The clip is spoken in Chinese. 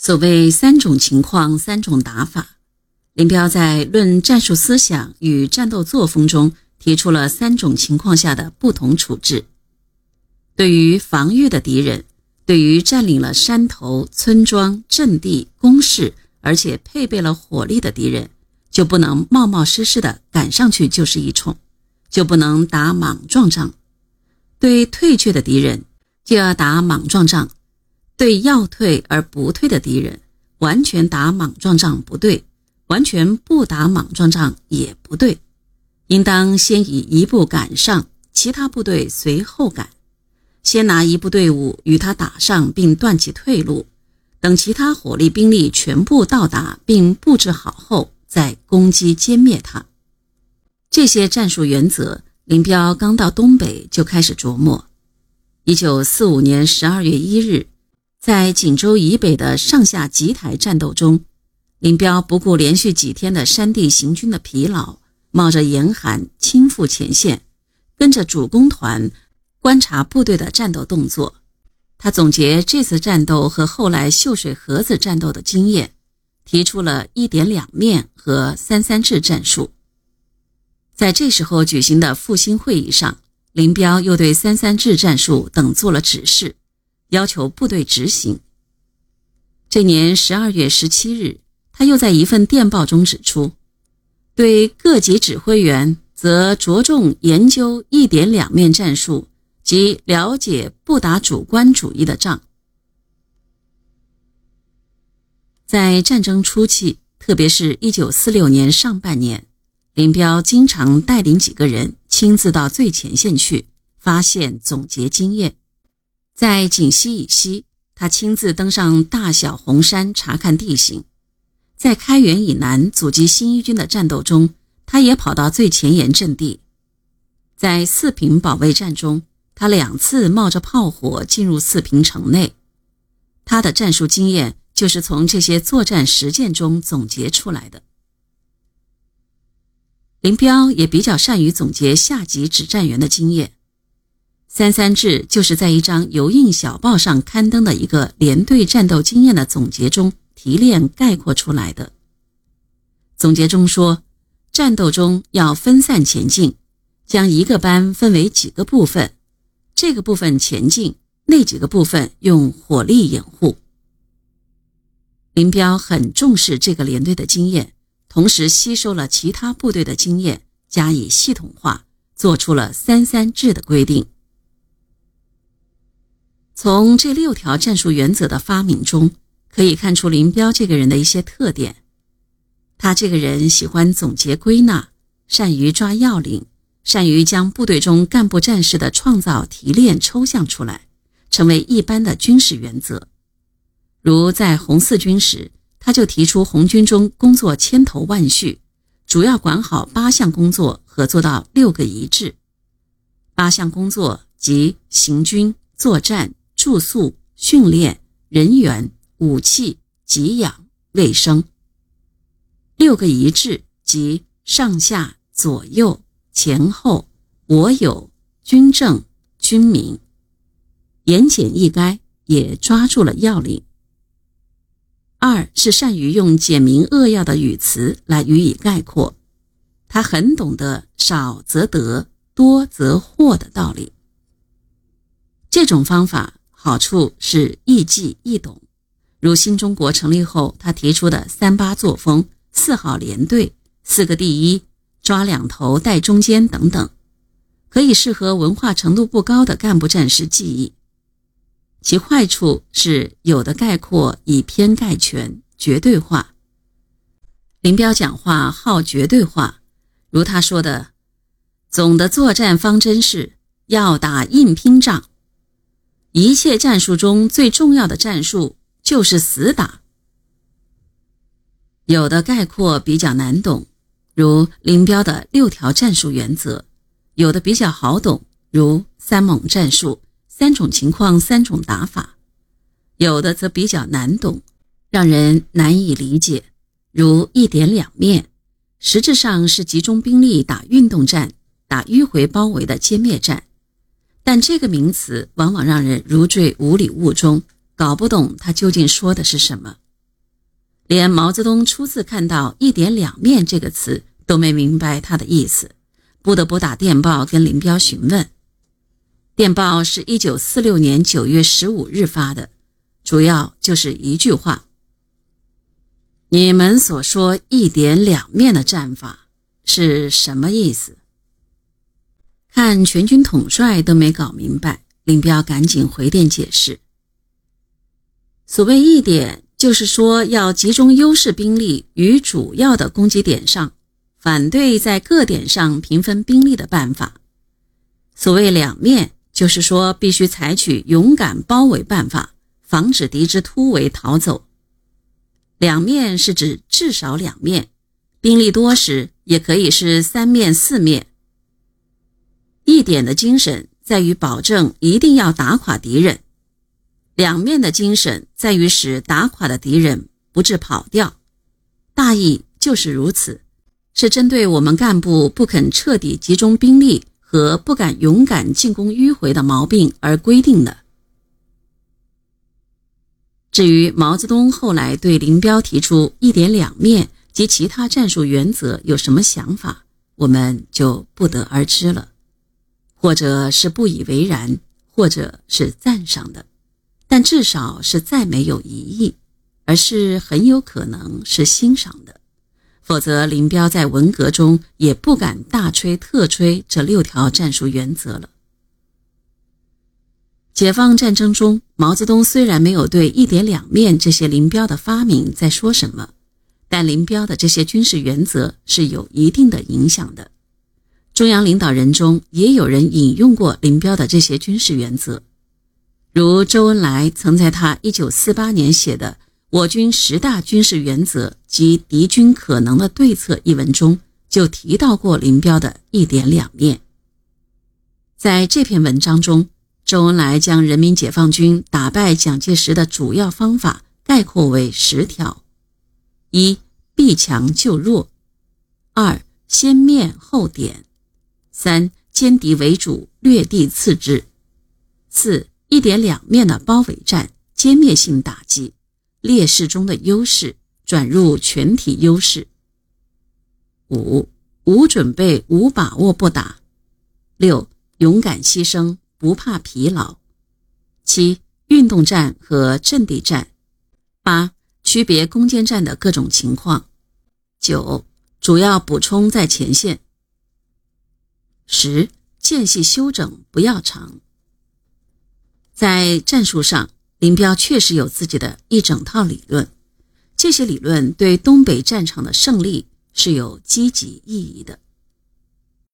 所谓三种情况，三种打法。林彪在《论战术思想与战斗作风》中提出了三种情况下的不同处置：对于防御的敌人，对于占领了山头、村庄、阵地、工事，而且配备了火力的敌人，就不能冒冒失失的赶上去就是一冲，就不能打莽撞仗；对退却的敌人，就要打莽撞仗；对要退而不退的敌人，完全打莽撞仗不对。完全不打莽撞仗也不对，应当先以一部赶上，其他部队随后赶，先拿一部队伍与他打上，并断其退路，等其他火力兵力全部到达并布置好后，再攻击歼灭他。这些战术原则，林彪刚到东北就开始琢磨。一九四五年十二月一日，在锦州以北的上下集台战斗中。林彪不顾连续几天的山地行军的疲劳，冒着严寒亲赴前线，跟着主攻团观察部队的战斗动作。他总结这次战斗和后来秀水河子战斗的经验，提出了一点两面和三三制战术。在这时候举行的复兴会议上，林彪又对三三制战术等做了指示，要求部队执行。这年十二月十七日。他又在一份电报中指出，对各级指挥员则着重研究一点两面战术及了解不打主观主义的仗。在战争初期，特别是一九四六年上半年，林彪经常带领几个人亲自到最前线去发现、总结经验。在锦西以西，他亲自登上大小红山查看地形。在开原以南阻击新一军的战斗中，他也跑到最前沿阵地。在四平保卫战中，他两次冒着炮火进入四平城内。他的战术经验就是从这些作战实践中总结出来的。林彪也比较善于总结下级指战员的经验。三三制就是在一张油印小报上刊登的一个连队战斗经验的总结中。提炼概括出来的总结中说，战斗中要分散前进，将一个班分为几个部分，这个部分前进，那几个部分用火力掩护。林彪很重视这个连队的经验，同时吸收了其他部队的经验，加以系统化，做出了三三制的规定。从这六条战术原则的发明中。可以看出林彪这个人的一些特点，他这个人喜欢总结归纳，善于抓要领，善于将部队中干部战士的创造提炼抽象出来，成为一般的军事原则。如在红四军时，他就提出红军中工作千头万绪，主要管好八项工作和做到六个一致。八项工作即行军、作战、住宿、训练、人员。武器、给养、卫生，六个一致，即上下、左右、前后、我有、军政、军民，言简意赅，也抓住了要领。二是善于用简明扼要的语词来予以概括，他很懂得少则得，多则获的道理。这种方法好处是易记易懂。如新中国成立后，他提出的“三八作风”“四好连队”“四个第一”“抓两头带中间”等等，可以适合文化程度不高的干部战士记忆。其坏处是有的概括以偏概全，绝对化。林彪讲话好绝对化，如他说的：“总的作战方针是要打硬拼仗，一切战术中最重要的战术。”就是死打，有的概括比较难懂，如林彪的六条战术原则；有的比较好懂，如三猛战术、三种情况、三种打法；有的则比较难懂，让人难以理解，如一点两面，实质上是集中兵力打运动战、打迂回包围的歼灭战，但这个名词往往让人如坠五里雾中。搞不懂他究竟说的是什么。连毛泽东初次看到“一点两面”这个词都没明白它的意思，不得不打电报跟林彪询问。电报是一九四六年九月十五日发的，主要就是一句话：“你们所说‘一点两面’的战法是什么意思？”看全军统帅都没搞明白，林彪赶紧回电解释：“所谓‘一点’。”就是说，要集中优势兵力于主要的攻击点上，反对在各点上平分兵力的办法。所谓两面，就是说必须采取勇敢包围办法，防止敌之突围逃走。两面是指至少两面，兵力多时也可以是三面、四面。一点的精神在于保证一定要打垮敌人。两面的精神在于使打垮的敌人不致跑掉，大意就是如此，是针对我们干部不肯彻底集中兵力和不敢勇敢进攻迂回的毛病而规定的。至于毛泽东后来对林彪提出一点两面及其他战术原则有什么想法，我们就不得而知了，或者是不以为然，或者是赞赏的。但至少是再没有疑义，而是很有可能是欣赏的，否则林彪在文革中也不敢大吹特吹这六条战术原则了。解放战争中，毛泽东虽然没有对一点两面这些林彪的发明在说什么，但林彪的这些军事原则是有一定的影响的。中央领导人中也有人引用过林彪的这些军事原则。如周恩来曾在他1948年写的《我军十大军事原则及敌军可能的对策》一文中，就提到过林彪的一点两面。在这篇文章中，周恩来将人民解放军打败蒋介石的主要方法概括为十条：一、避强就弱；二、先面后点；三、歼敌为主，略地次之；四。一点两面的包围战，歼灭性打击，劣势中的优势转入全体优势。五无准备无把握不打。六勇敢牺牲不怕疲劳。七运动战和阵地战。八区别攻坚战的各种情况。九主要补充在前线。十间隙休整不要长。在战术上，林彪确实有自己的一整套理论，这些理论对东北战场的胜利是有积极意义的。